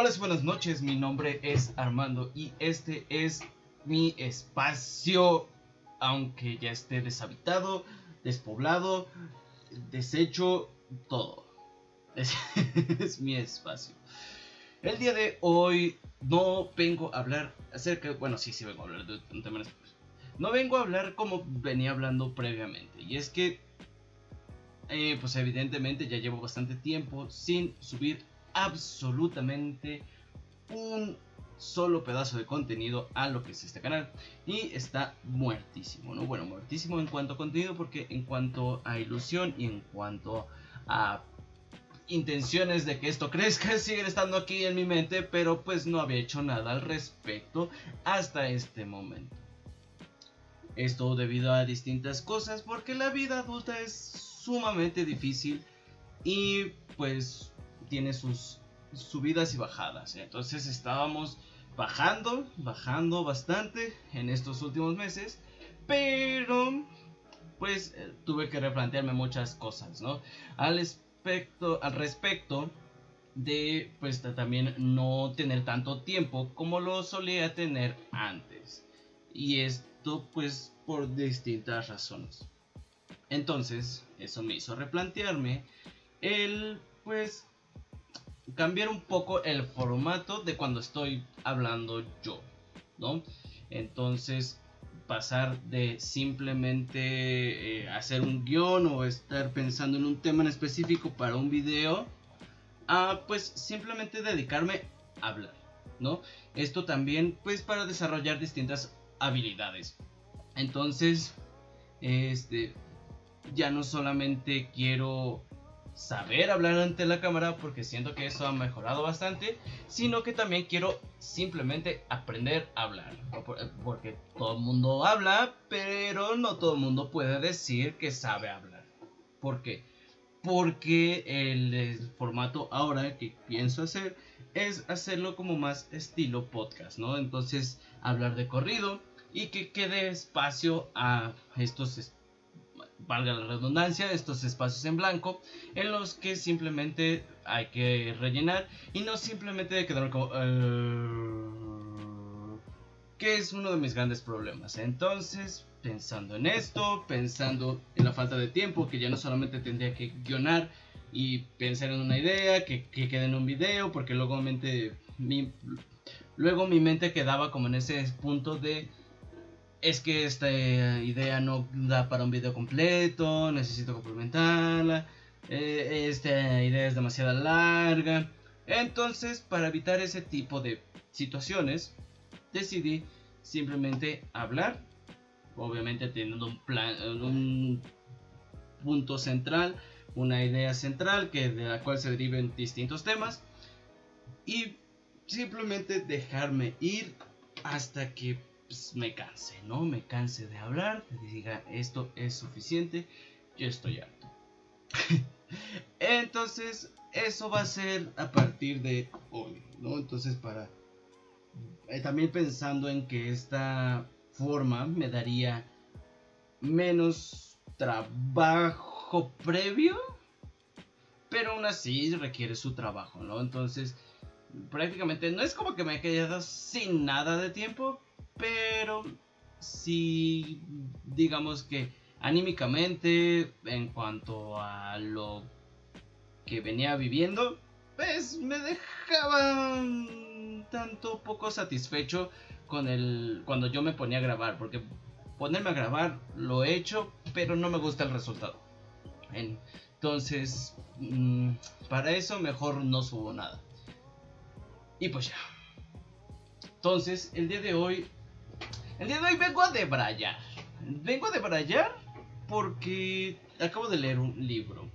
Hola, buenas noches. Mi nombre es Armando y este es mi espacio, aunque ya esté deshabitado, despoblado, deshecho, todo. Es, es mi espacio. El día de hoy no vengo a hablar acerca, bueno, sí, sí vengo a hablar de un tema No vengo a hablar como venía hablando previamente, y es que, eh, pues evidentemente ya llevo bastante tiempo sin subir absolutamente un solo pedazo de contenido a lo que es este canal y está muertísimo, ¿no? Bueno, muertísimo en cuanto a contenido porque en cuanto a ilusión y en cuanto a intenciones de que esto crezca siguen estando aquí en mi mente, pero pues no había hecho nada al respecto hasta este momento. Esto debido a distintas cosas porque la vida adulta es sumamente difícil y pues tiene sus subidas y bajadas. Entonces estábamos bajando, bajando bastante en estos últimos meses, pero pues eh, tuve que replantearme muchas cosas, ¿no? Al respecto, al respecto de pues también no tener tanto tiempo como lo solía tener antes. Y esto pues por distintas razones. Entonces, eso me hizo replantearme el pues cambiar un poco el formato de cuando estoy hablando yo, ¿no? Entonces, pasar de simplemente eh, hacer un guion o estar pensando en un tema en específico para un video a pues simplemente dedicarme a hablar, ¿no? Esto también pues para desarrollar distintas habilidades. Entonces, este ya no solamente quiero saber hablar ante la cámara porque siento que eso ha mejorado bastante, sino que también quiero simplemente aprender a hablar. Porque todo el mundo habla, pero no todo el mundo puede decir que sabe hablar. ¿Por qué? Porque el, formato ahora que pienso hacer es hacerlo como más estilo podcast, ¿no? Entonces hablar de corrido y que quede espacio a estos valga la redundancia, estos espacios en blanco en los que simplemente hay que rellenar y no simplemente quedar como... Uh, que es uno de mis grandes problemas. Entonces, pensando en esto, pensando en la falta de tiempo, que ya no solamente tendría que guionar y pensar en una idea, que, que quede en un video, porque luego, mente, luego mi mente quedaba como en ese punto de es que esta idea no da para un video completo, necesito complementarla, eh, esta idea es demasiado larga. Entonces, para evitar ese tipo de situaciones, decidí simplemente hablar, obviamente teniendo un plan, un punto central, una idea central que de la cual se deriven distintos temas y simplemente dejarme ir hasta que pues, me canse, ¿no? Me canse de hablar, diga esto es suficiente, yo estoy harto. Entonces, eso va a ser a partir de hoy, ¿no? Entonces, para... Eh, también pensando en que esta forma me daría menos trabajo previo, pero aún así requiere su trabajo, ¿no? Entonces, prácticamente no es como que me he quedado sin nada de tiempo, pero sí, digamos que anímicamente, en cuanto a lo que venía viviendo, pues me dejaba tanto poco satisfecho con el cuando yo me ponía a grabar, porque ponerme a grabar lo he hecho, pero no me gusta el resultado. Entonces, mm, para eso mejor no subo nada. Y pues ya. Entonces, el día de hoy el día de hoy vengo a debrayar. Vengo a debrayar porque acabo de leer un libro.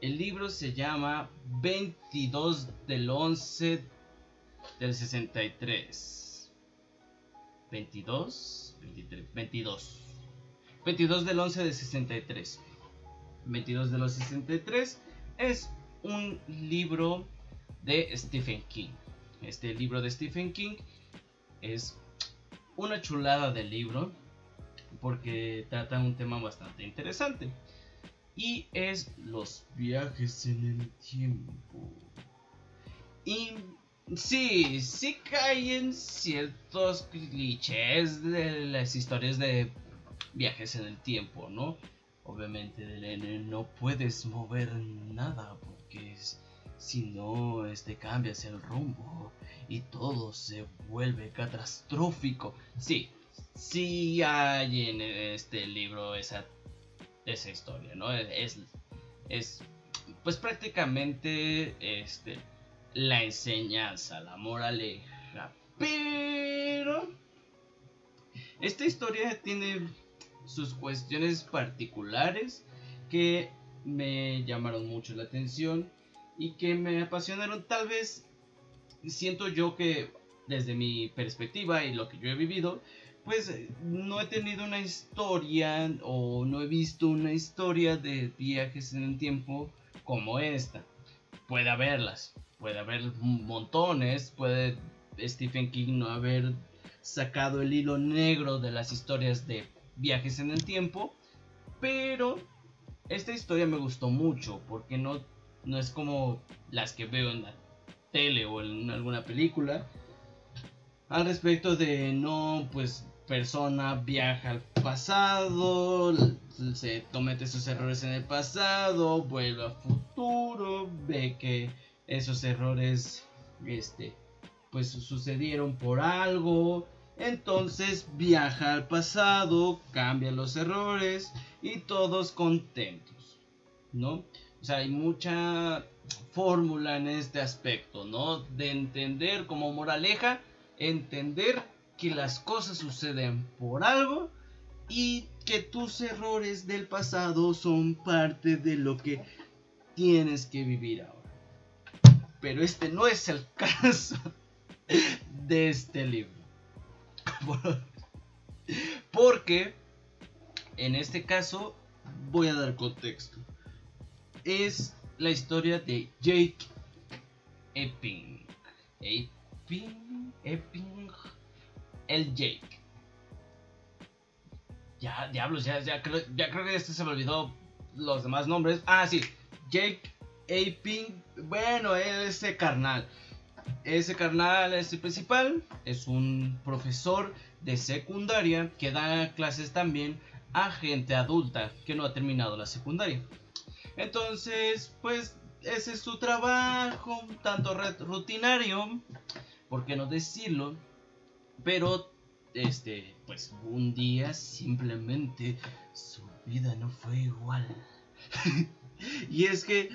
El libro se llama 22 del 11 del 63. 22, 23, 22. 22 del 11 del 63. 22 del 63 es un libro de Stephen King. Este libro de Stephen King es una chulada de libro porque trata un tema bastante interesante y es los viajes en el tiempo. Y Sí, sí caen ciertos clichés de las historias de viajes en el tiempo, ¿no? Obviamente, no puedes mover nada porque si no, este cambias el rumbo y todo se vuelve catastrófico. Sí, sí hay en este libro esa, esa historia, ¿no? Es, es pues prácticamente este, la enseñanza, la moraleja. Pero esta historia tiene sus cuestiones particulares que me llamaron mucho la atención y que me apasionaron. Tal vez siento yo que desde mi perspectiva y lo que yo he vivido, pues no he tenido una historia o no he visto una historia de viajes en el tiempo como esta. Puede haberlas, puede haber montones, puede Stephen King no haber sacado el hilo negro de las historias de viajes en el tiempo, pero esta historia me gustó mucho porque no, no es como las que veo en la tele o en alguna película al respecto de no, pues persona viaja al pasado, se comete sus errores en el pasado, vuelve al futuro, ve que esos errores este pues sucedieron por algo entonces viaja al pasado cambia los errores y todos contentos no o sea hay mucha fórmula en este aspecto no de entender como moraleja entender que las cosas suceden por algo y que tus errores del pasado son parte de lo que tienes que vivir ahora pero este no es el caso de este libro. Porque en este caso voy a dar contexto. Es la historia de Jake Epping. Epping, Epping, el Jake. Ya, diablos, ya, ya, creo, creo que este se me olvidó los demás nombres. Ah, sí, Jake Aping, bueno, ese carnal. Ese carnal es el principal, es un profesor de secundaria que da clases también a gente adulta que no ha terminado la secundaria. Entonces, pues ese es su trabajo, tanto rutinario, por qué no decirlo, pero este, pues un día simplemente su vida no fue igual. y es que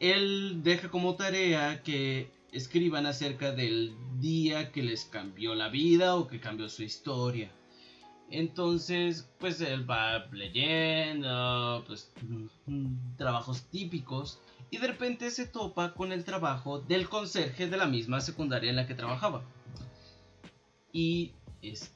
él deja como tarea que escriban acerca del día que les cambió la vida o que cambió su historia. Entonces, pues él va leyendo, pues trabajos típicos y de repente se topa con el trabajo del conserje de la misma secundaria en la que trabajaba. Y este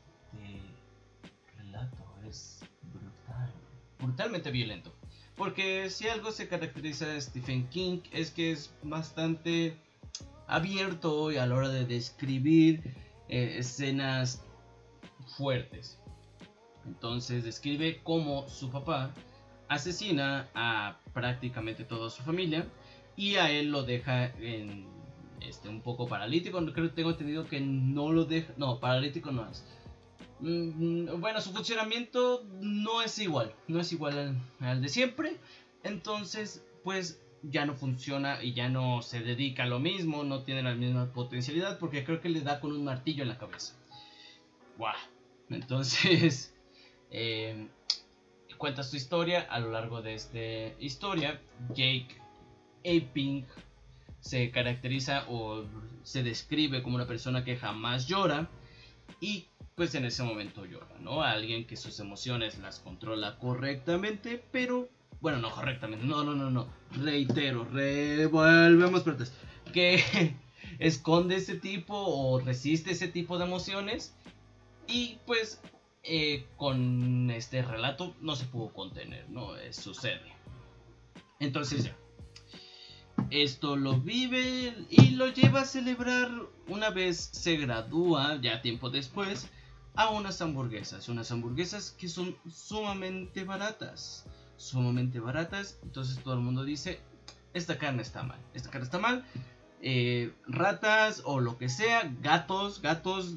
relato es brutal, brutalmente violento. Porque si algo se caracteriza de Stephen King es que es bastante abierto a la hora de describir eh, escenas fuertes. Entonces describe cómo su papá asesina a prácticamente toda su familia y a él lo deja en este un poco paralítico. Creo que tengo entendido que no lo deja, no, paralítico no es. Mm, bueno, su funcionamiento no es igual, no es igual al, de siempre. Entonces, pues ya no funciona y ya no se dedica a lo mismo, no tiene la misma potencialidad porque creo que le da con un martillo en la cabeza. Wow. Entonces, eh, cuenta su historia a lo largo de esta historia. Jake Aping se caracteriza o se describe como una persona que jamás llora y pues en ese momento llora, ¿no? Alguien que sus emociones las controla correctamente, pero bueno, no correctamente, no, no, no, no, reitero, revolvemos partes, que esconde ese tipo o resiste ese tipo de emociones y pues eh, con este relato no se pudo contener, ¿no? Eh, sucede. Entonces ya. Esto lo vive y lo lleva a celebrar una vez se gradúa, ya tiempo después, a unas hamburguesas. Unas hamburguesas que son sumamente baratas. Sumamente baratas. Entonces todo el mundo dice, esta carne está mal. Esta carne está mal. eh, ratas o lo que sea, gatos, gatos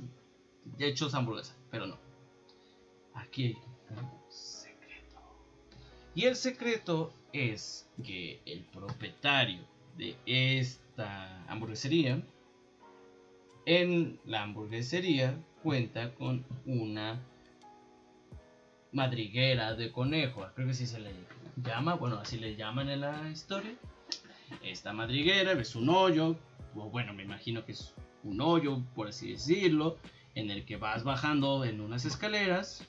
hechos hamburguesa, pero no. Aquí hay un secreto. Y el secreto es que el propietario de esta hamburguesería, en la hamburguesería cuenta con una madriguera de conejo, creo que así se le llama, bueno, así le llaman en la historia. Esta madriguera es un hoyo, o bueno, me imagino que es un hoyo, por así decirlo, en el que vas bajando en unas escaleras,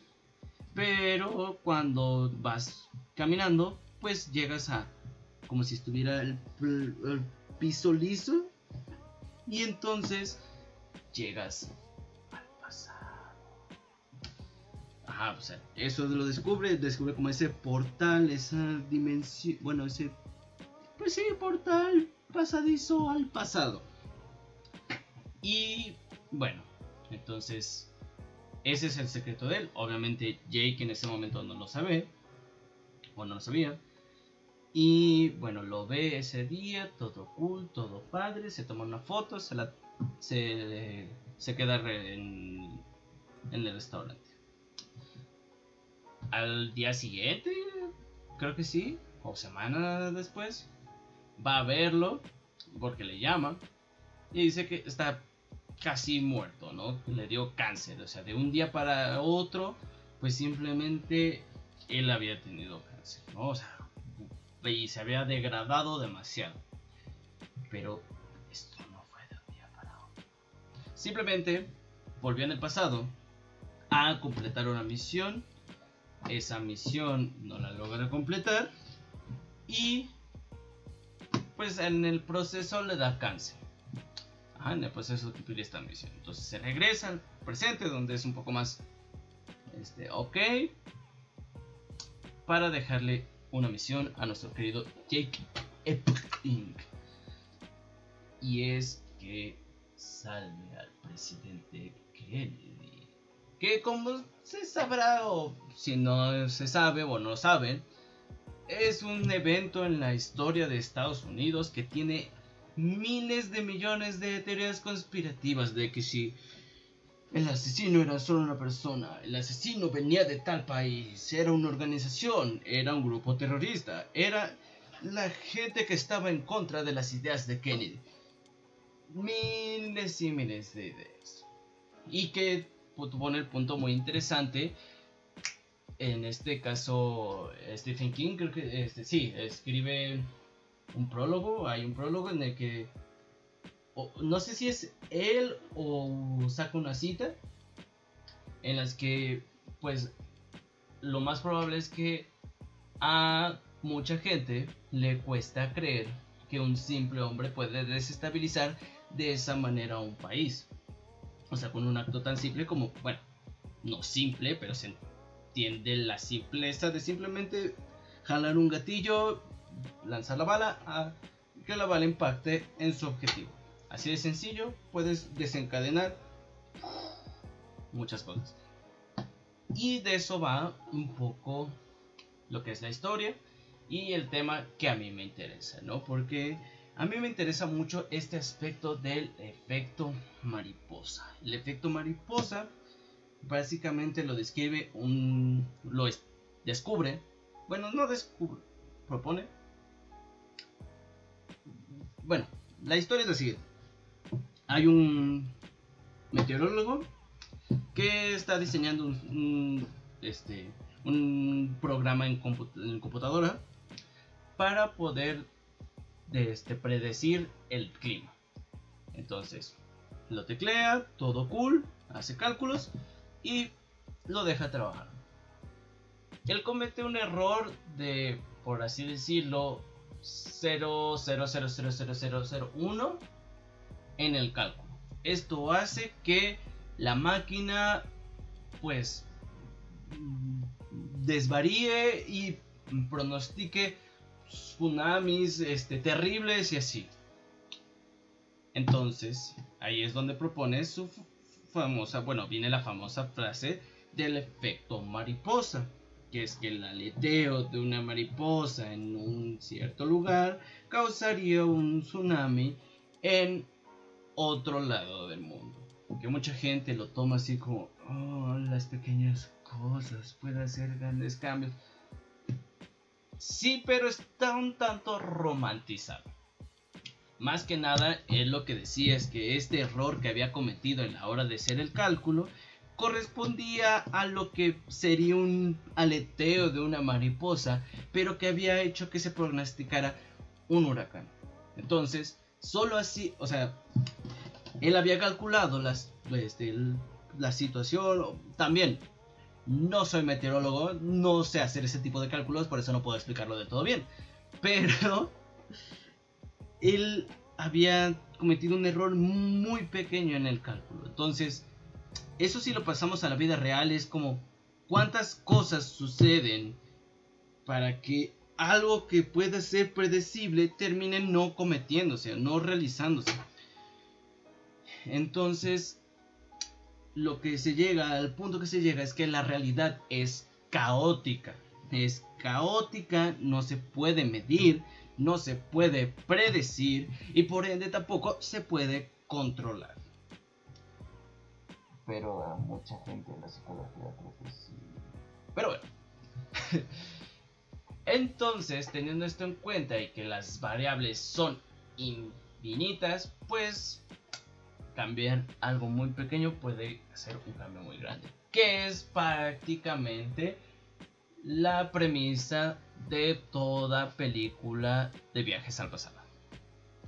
pero cuando vas caminando, pues llegas a como si estuviera el, piso liso y entonces llegas al pasado. Ajá, o sea, eso lo descubre, descubre como ese portal, esa dimensión, bueno, ese, pues sí, portal pasadizo al pasado. Y bueno, entonces ese es el secreto de él. Obviamente Jake en ese momento no lo sabe, o no lo sabía. Y bueno, lo ve ese día, todo cool, todo padre, se toma una foto, se, la, se, queda en, en el restaurante. Al día siguiente, creo que sí, o semana después, va a verlo porque le llama y dice que está casi muerto, ¿no? Le dio cáncer, o sea, de un día para otro, pues simplemente él había tenido cáncer, ¿no? O sea, y se había degradado demasiado. Pero esto no fue de un día para otro. Simplemente volvió en el pasado a completar una misión. Esa misión no la logra completar. Y pues en el proceso le da cáncer. En el proceso de cumplir esta misión. Entonces se regresa al presente donde es un poco más este, ok. Para dejarle una misión a nuestro querido Jake Epling. Y es que salve al presidente Kennedy. Que como se sabrá o si no se sabe o no saben, es un evento en la historia de Estados Unidos que tiene miles de millones de teorías conspirativas de que si el asesino era solo una persona, el asesino venía de tal país, era una organización, era un grupo terrorista, era la gente que estaba en contra de las ideas de Kennedy. Miles y miles de ideas. Y que pone el punto muy interesante. En este caso, Stephen King, creo que este, sí, escribe un prólogo. Hay un prólogo en el que no sé si es él o saca una cita en las que pues lo más probable es que a mucha gente le cuesta creer que un simple hombre puede desestabilizar de esa manera un país. O sea, con un acto tan simple como, bueno, no simple, pero se entiende la simpleza de simplemente jalar un gatillo, lanzar la bala, a que la bala impacte en su objetivo. Así de sencillo, puedes desencadenar muchas cosas. Y de eso va un poco lo que es la historia y el tema que a mí me interesa, ¿no? Porque a mí me interesa mucho este aspecto del efecto mariposa. El efecto mariposa básicamente lo describe un... lo descubre, bueno, no descubre, propone. Bueno, la historia es la siguiente hay un meteorólogo que está diseñando un, este, un programa en, computadora para poder este, predecir el clima. Entonces, lo teclea, todo cool, hace cálculos y lo deja trabajar. Él comete un error de, por así decirlo, 0.0000001 en el cálculo. Esto hace que la máquina pues desvaríe y pronostique tsunamis este, terribles y así. Entonces, ahí es donde propone su famosa, bueno, viene la famosa frase del efecto mariposa, que es que el aleteo de una mariposa en un cierto lugar causaría un tsunami en otro lado del mundo. Que mucha gente lo toma así como, oh, las pequeñas cosas pueden hacer grandes cambios. Sí, pero está un tanto romantizado. Más que nada, él lo que decía es que este error que había cometido en la hora de hacer el cálculo correspondía a lo que sería un aleteo de una mariposa, pero que había hecho que se prognosticara un huracán. Entonces, solo así, o sea, él había calculado las, este, la situación, también no soy meteorólogo, no sé hacer ese tipo de cálculos, por eso no puedo explicarlo de todo bien. Pero él había cometido un error muy pequeño en el cálculo. Entonces, eso si lo pasamos a la vida real es como cuántas cosas suceden para que algo que pueda ser predecible termine no cometiéndose, no realizándose. Entonces, lo que se llega, al punto que se llega es que la realidad es caótica. Es caótica, no se puede medir, no se puede predecir y por ende tampoco se puede controlar. Pero a mucha gente en la psicología creo que sí. Pero bueno. Entonces, teniendo esto en cuenta y que las variables son infinitas, pues cambiar algo muy pequeño puede ser un cambio muy grande. Que es prácticamente la premisa de toda película de viajes al pasado.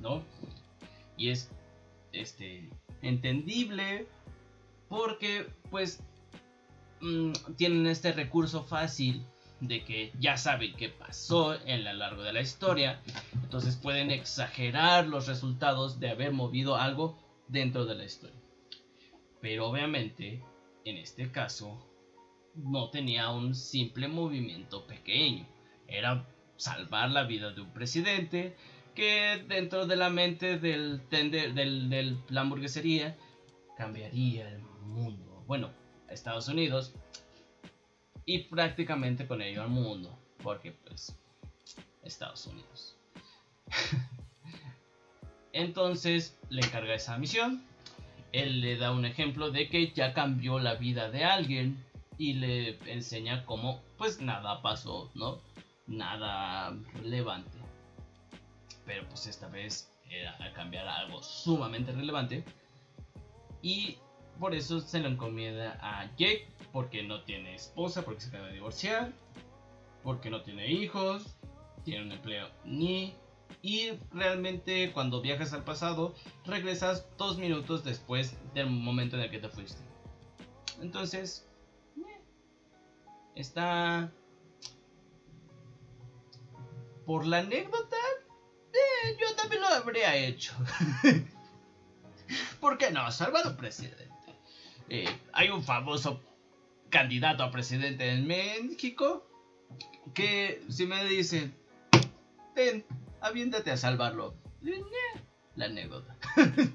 ¿No? Y es este entendible porque pues mm, tienen este recurso fácil de que ya saben qué pasó en lo largo de la historia, entonces pueden exagerar los resultados de haber movido algo dentro de la historia. Pero obviamente, en este caso, no tenía un simple movimiento pequeño. Era salvar la vida de un presidente que dentro de la mente del tender, del, del, la hamburguesería cambiaría el mundo. Bueno, a Estados Unidos y prácticamente con ello al mundo. Porque pues Estados Unidos. Entonces le encarga esa misión. Él le da un ejemplo de que ya cambió la vida de alguien y le enseña cómo pues nada pasó, ¿no? Nada relevante. Pero pues esta vez era a cambiar algo sumamente relevante. Y por eso se lo encomienda a Jake, porque no tiene esposa, porque se acaba de divorciar, porque no tiene hijos, tiene un empleo ni y realmente cuando viajas al pasado regresas dos minutos después del momento en el que te fuiste. Entonces, eh, está... Por la anécdota, eh, yo también lo habría hecho. ¿Por qué no? Salvar al presidente. Eh, hay un famoso candidato a presidente en México que si me dicen, ten, aviéntate a salvarlo. La anécdota.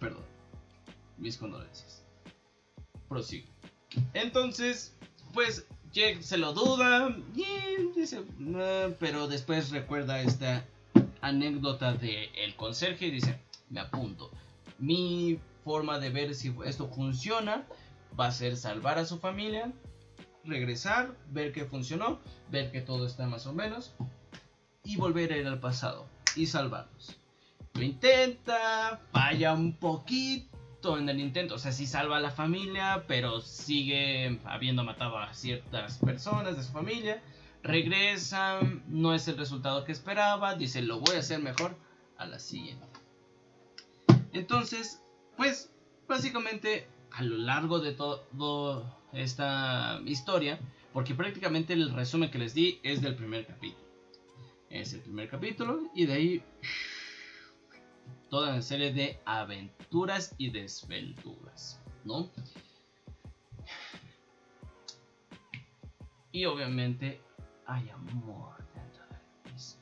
Perdón. Mis condolencias. Prosigo. Entonces, pues Jake se lo duda. pero después recuerda esta anécdota del el conserje y dice, me apunto. Mi forma de ver si esto funciona va a ser salvar a su familia regresar, ver que funcionó, ver que todo está más o menos y volver a ir al pasado y salvarlos. Lo intenta, falla un poquito en el intento, o sea, sí salva a la familia, pero sigue habiendo matado a ciertas personas de su familia. Regresa, no es el resultado que esperaba, dice, lo voy a hacer mejor a la siguiente. Entonces, pues, básicamente, a lo largo de todo esta historia, porque prácticamente el resumen que les di es del primer capítulo. Es el primer capítulo y de ahí toda una serie de aventuras y desventuras, ¿no? Y obviamente hay amor dentro de mismo.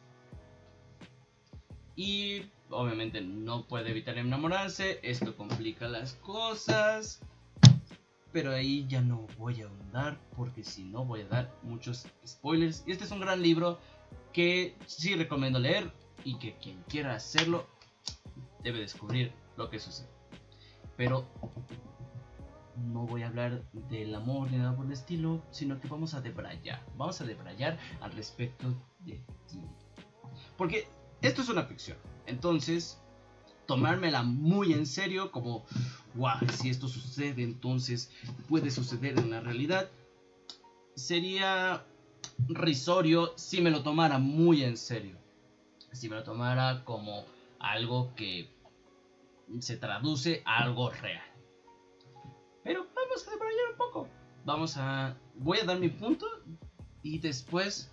Y obviamente no puede evitar enamorarse, esto complica las cosas. pero ahí ya no voy a ahondar porque si no voy a dar muchos spoilers. Y este es un gran libro que sí recomiendo leer y que quien quiera hacerlo debe descubrir lo que sucede. Pero no voy a hablar del amor ni nada por el estilo, sino que vamos a debrayar. Vamos a debrayar al respecto de ti. Porque esto es una ficción. Entonces, tomármela muy en serio, como, wow, si esto sucede, entonces puede suceder en la realidad, sería risorio si me lo tomara muy en serio. Si me lo tomara como algo que se traduce a algo real. Vamos a debrayar un poco. Vamos a. Voy a dar mi punto y después.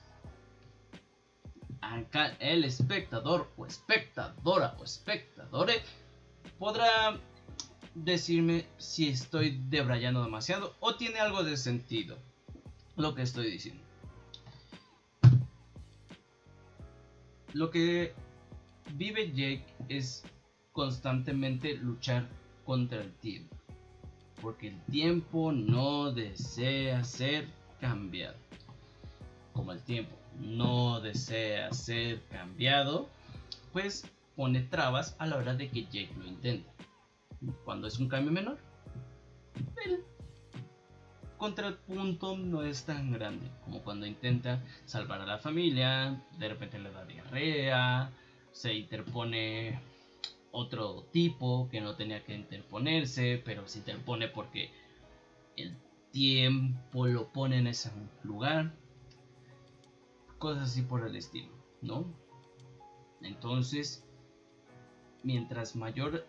El espectador o espectadora o espectadore podrá decirme si estoy debrayando demasiado o tiene algo de sentido lo que estoy diciendo. Lo que vive Jake es constantemente luchar contra el tiempo porque el tiempo no desea ser cambiado. Como el tiempo no desea ser cambiado, pues pone trabas a la hora de que Jake lo intente. Cuando es un cambio menor, el contrapunto no es tan grande como cuando intenta salvar a la familia, de repente le da diarrea, se interpone otro tipo que no tenía que interponerse, pero se interpone porque el tiempo lo pone en ese lugar. Cosas así por el estilo, ¿no? Entonces, mientras mayor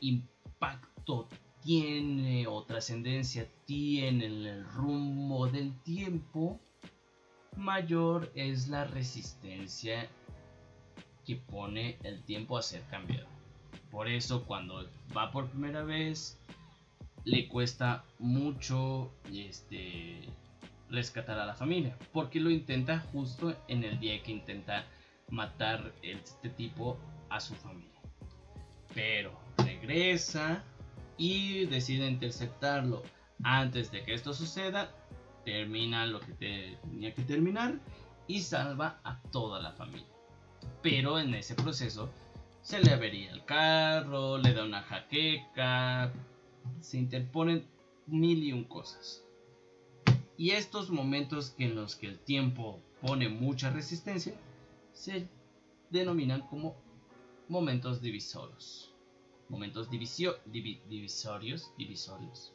impacto tiene o trascendencia tiene en el rumbo del tiempo, mayor es la resistencia que pone el tiempo a ser cambiado. Por eso cuando va por primera vez le cuesta mucho este rescatar a la familia, porque lo intenta justo en el día que intenta matar este tipo a su familia. Pero regresa y decide interceptarlo antes de que esto suceda, termina lo que tenía que terminar y salva a toda la familia. Pero en ese proceso se le avería el carro, le da una jaqueca, se interponen mil y un cosas. Y estos momentos en los que el tiempo pone mucha resistencia se denominan como momentos divisorios. Momentos divisio, divisorios, divisorios,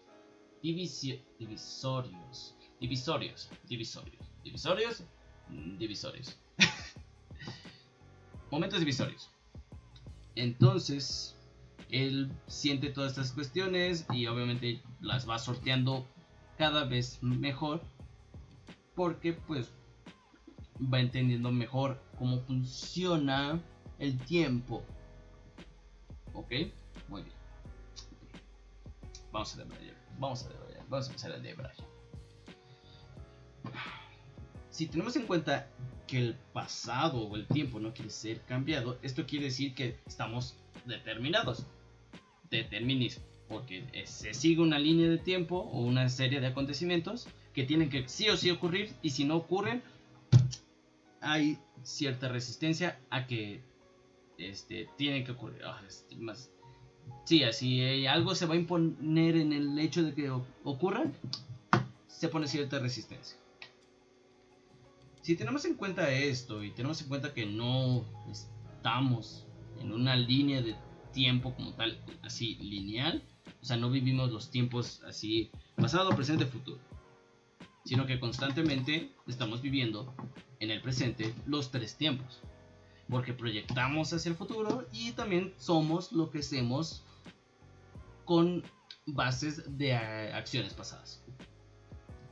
divisio, divisorios, divisorios, divisorios, divisorios, divisorios. momentos divisorios. Entonces, él siente todas estas cuestiones y obviamente las va sorteando cada vez mejor porque pues va entendiendo mejor cómo funciona el tiempo. ¿Ok? Muy bien. Vamos a debrayar. Vamos a debrayar. Vamos a empezar a debrayar. Si tenemos en cuenta el pasado o el tiempo no quiere ser cambiado, esto quiere decir que estamos determinados. Determinismo. Porque se sigue una línea de tiempo o una serie de acontecimientos que tienen que sí o sí ocurrir y si no ocurren, hay cierta resistencia a que este, tienen que ocurrir. Ah, más. Sí, así algo se va a imponer en el hecho de que ocurra, se pone cierta resistencia. Si tenemos en cuenta esto y tenemos en cuenta que no estamos en una línea de tiempo como tal, así lineal, o sea, no vivimos los tiempos así pasado, presente, futuro, sino que constantemente estamos viviendo en el presente los tres tiempos, porque proyectamos hacia el futuro y también somos lo que hacemos con bases de acciones pasadas.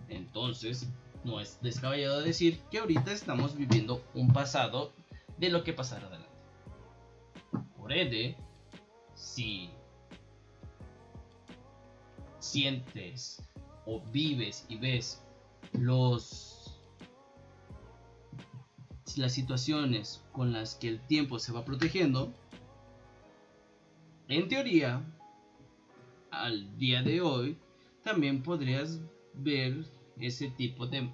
Entonces, no es descabellado decir que ahorita estamos viviendo un pasado de lo que pasará adelante. Por ende, si sientes o vives y ves los las situaciones con las que el tiempo se va protegiendo, en teoría, al día de hoy, también podrías ver ese tipo de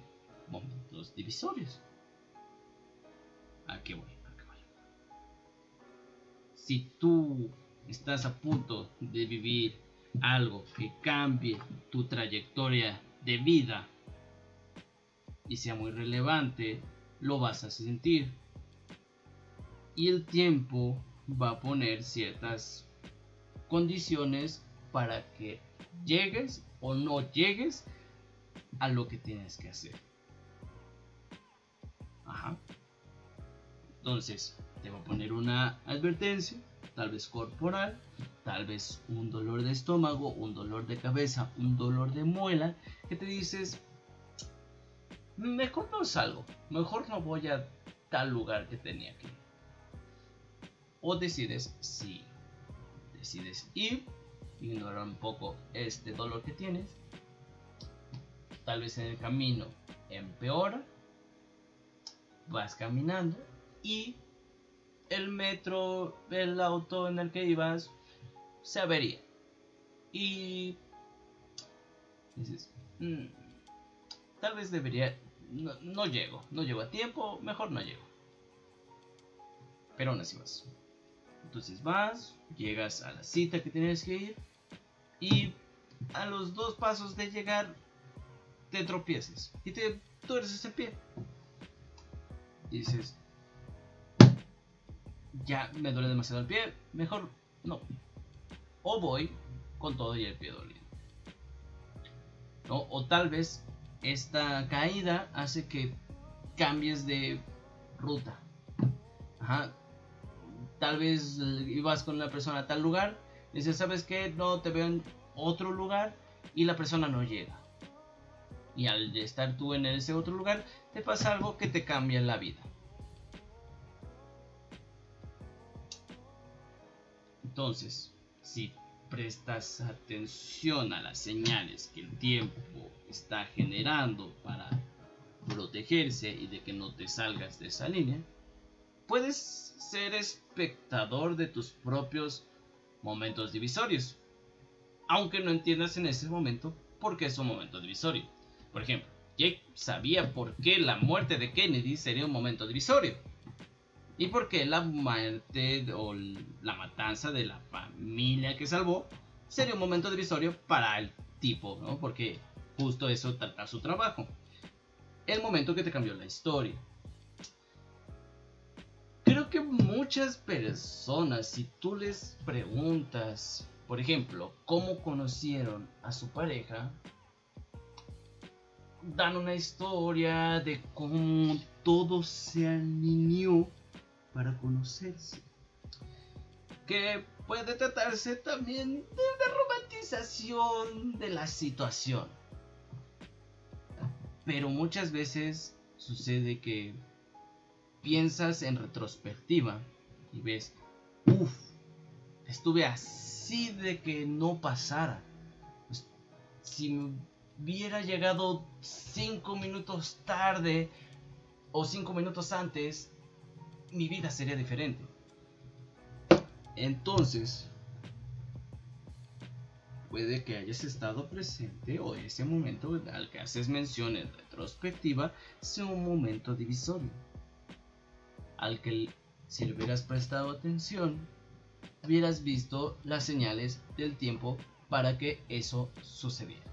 momentos divisorios. ¿A qué voy? ¿A qué voy? Si tú estás a punto de vivir algo que cambie tu trayectoria de vida y sea muy relevante, lo vas a sentir. Y el tiempo va a poner ciertas condiciones para que llegues o no llegues a lo que tienes que hacer. Ajá. Entonces, te va a poner una advertencia, tal vez corporal, tal vez un dolor de estómago, un dolor de cabeza, un dolor de muela, que te dices, mejor no salgo, mejor no voy a tal lugar que tenía que ir. O decides sí, decides ir, ignorar un poco este dolor que tienes, tal vez en el camino empeora, vas caminando y el metro, el auto en el que ibas, se avería. Y dices, mm, tal vez debería, no, llego, no llego a tiempo, mejor no llego. Pero aún así vas. Entonces vas, llegas a la cita que tienes que ir y a los dos pasos de llegar te tropieces y te tuerces el pie. dices, ya me duele demasiado el pie, mejor no. O voy con todo y el pie dolido. O tal vez esta caída hace que cambies de ruta. Tal vez ibas con una persona a tal lugar, dices, ¿sabes qué? No te veo en otro lugar y la persona no llega. Y al estar tú en ese otro lugar, te pasa algo que te cambia la vida. Entonces, si prestas atención a las señales que el tiempo está generando para protegerse y de que no te salgas de esa línea, puedes ser espectador de tus propios momentos divisorios, aunque no entiendas en ese momento por qué es un momento divisorio. Por ejemplo, Jake sabía por qué la muerte de Kennedy sería un momento divisorio y por qué la muerte o la matanza de la familia que salvó sería un momento divisorio para el tipo, ¿no? Porque justo eso trata su trabajo. El momento que te cambió la historia. Creo que muchas personas, si tú les preguntas, por ejemplo, cómo conocieron a su pareja, dan una historia de cómo todo se alineó para conocerse. Que puede tratarse también de una romantización de la situación. Pero muchas veces sucede que piensas en retrospectiva y ves, uff, estuve así de que no pasara. Pues, hubiera llegado cinco minutos tarde o cinco minutos antes, mi vida sería diferente. Entonces, puede que hayas estado presente o ese momento al que haces mención en retrospectiva sea un momento divisorio. Al que si le hubieras prestado atención, hubieras visto las señales del tiempo para que eso sucediera.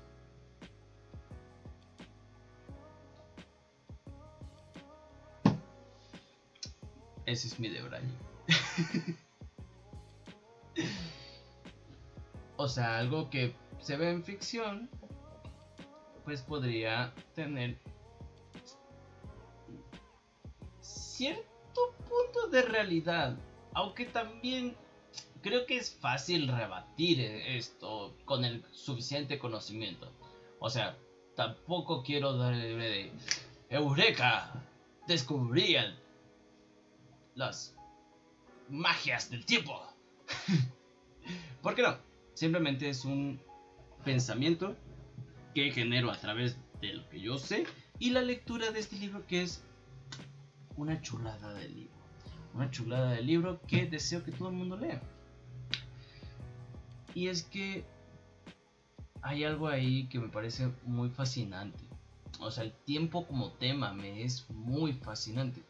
Ese es mi Debray. o sea, algo que se ve en ficción, pues podría tener cierto punto de realidad. Aunque también creo que es fácil rebatir esto con el suficiente conocimiento. O sea, tampoco quiero darle de Eureka, descubrí el las magias del tiempo. ¿Por qué no? Simplemente es un pensamiento que genero a través de lo que yo sé y la lectura de este libro que es una chulada de libro. Una chulada de libro que deseo que todo el mundo lea. Y es que hay algo ahí que me parece muy fascinante. O sea, el tiempo como tema me es muy fascinante.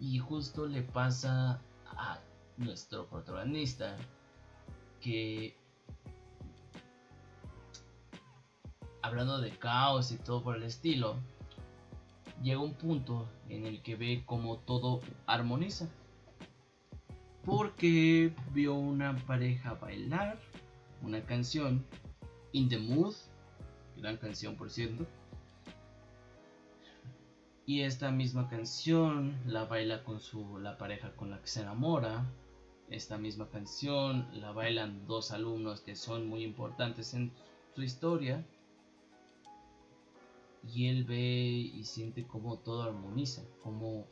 Y justo le pasa a nuestro protagonista que hablando de caos y todo por el estilo, llega un punto en el que ve como todo armoniza. Porque vio una pareja bailar una canción, In the Mood, gran canción por cierto. Y esta misma canción la baila con su, la pareja con la que se enamora. Esta misma canción la bailan dos alumnos que son muy importantes en su historia y él ve y siente como todo armoniza, como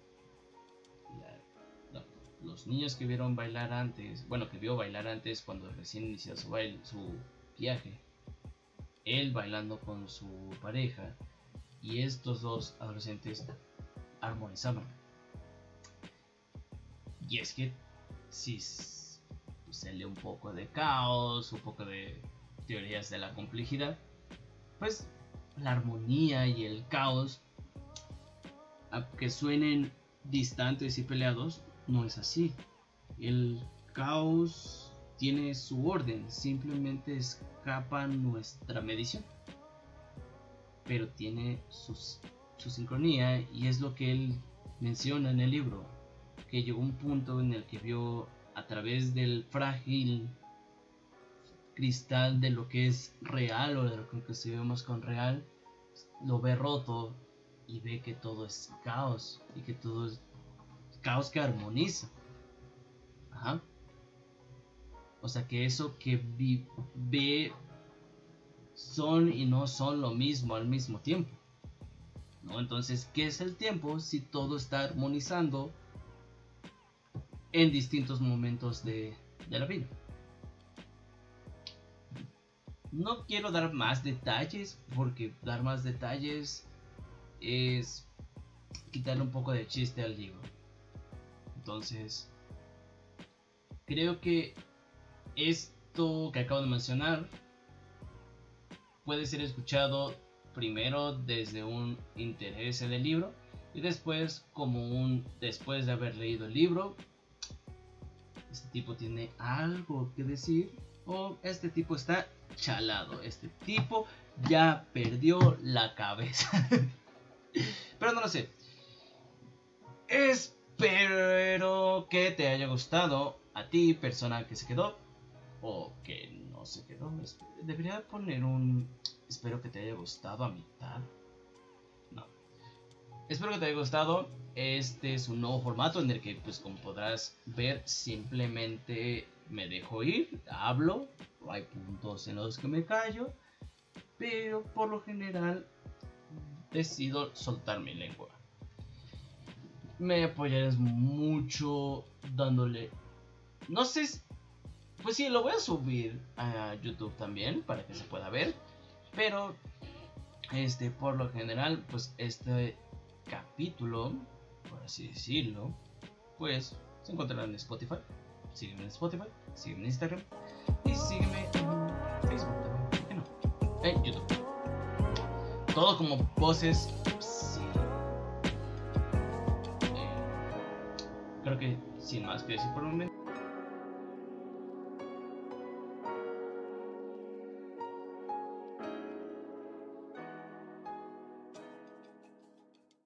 los niños que vieron bailar antes, bueno, que vio bailar antes cuando recién inició su, viaje, él bailando con su pareja y estos dos adolescentes armonizaban. Y es que si se lee un poco de caos, un poco de teorías de la complejidad, pues la armonía y el caos, aunque suenen distantes y peleados, no es así. El caos tiene su orden, simplemente escapa nuestra medición. Pero tiene su sincronía y es lo que él menciona en el libro, que llegó un punto en el que vio a través del frágil cristal de lo que es real o de lo que percibimos con real, lo ve roto y ve que todo es caos y que todo es caos que armoniza. Ajá. O sea que eso que ve son y no son lo mismo al mismo tiempo. ¿No? Entonces, ¿qué es el tiempo si todo está armonizando en distintos momentos de, de la vida? No quiero dar más detalles porque dar más detalles es quitarle un poco de chiste al libro. Entonces, creo que esto que acabo de mencionar puede ser escuchado primero desde un interés en el libro y después como un después de haber leído el libro este tipo tiene algo que decir o este tipo está chalado. Este tipo ya perdió la cabeza. Pero no lo sé. Espero que te haya gustado a ti, persona que se quedó. O que no se quedó. Debería poner un... Espero que te haya gustado a mitad. No. Espero que te haya gustado. Este es un nuevo formato en el que, pues como podrás ver, simplemente me dejo ir, hablo, hay puntos en los que me callo, pero por lo general decido soltar mi lengua. Me apoyarás mucho dándole, no sé, pues sí, lo voy a subir a YouTube también para que se pueda ver, pero este, por lo general, pues este capítulo, por así decirlo, pues se encontrará en Spotify sígueme en Spotify, sígueme en Instagram y sígueme en Facebook también, no? En YouTube. Todo como voces. Sí. Eh, creo que sin más que decir por un momento.